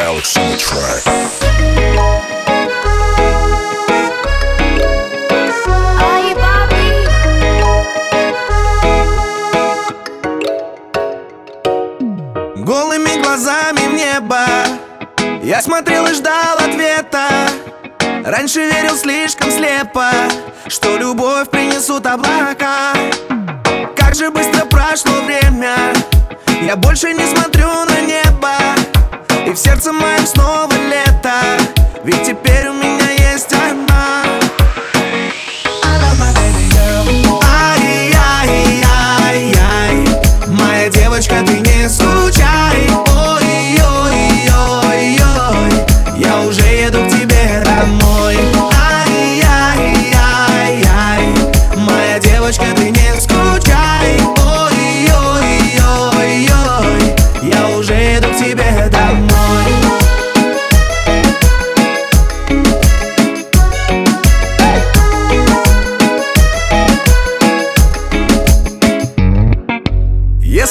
Alex on the track. Голыми глазами в небо. Я смотрел и ждал ответа. Раньше верил слишком слепо Что любовь принесут облака. Как же быстро прошло время. Я больше не смотрю снова лето. Ведь теперь у меня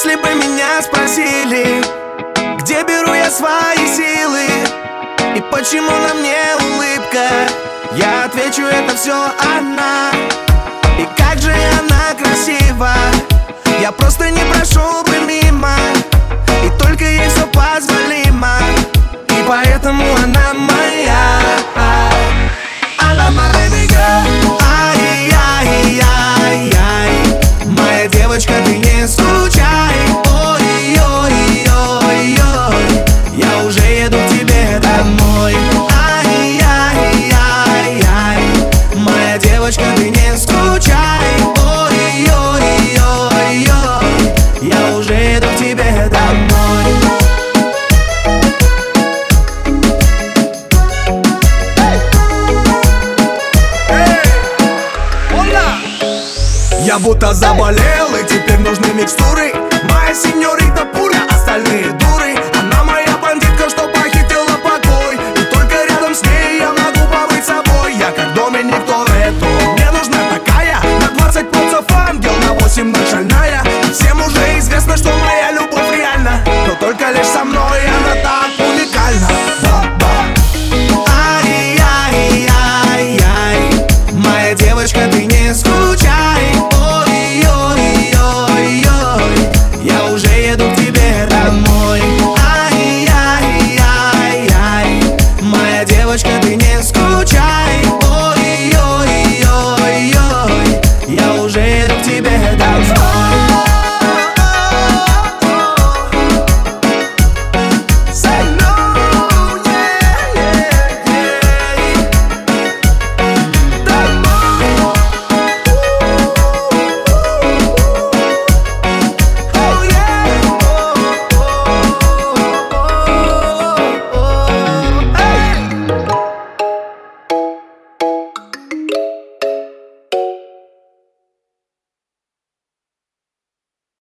Если бы меня спросили, где беру я свои силы И почему на мне улыбка Я отвечу, это все она И как же она красива Я просто не прошел бы мимо И только ей все позволимо. И поэтому она моя уже еду к тебе домой. Ай-яй-яй-яй Моя девочка, ты не скучай. Ой-ой-ой-ой Я уже еду к тебе домой. Я будто заболел и теперь нужны микстуры. Моя сеньорита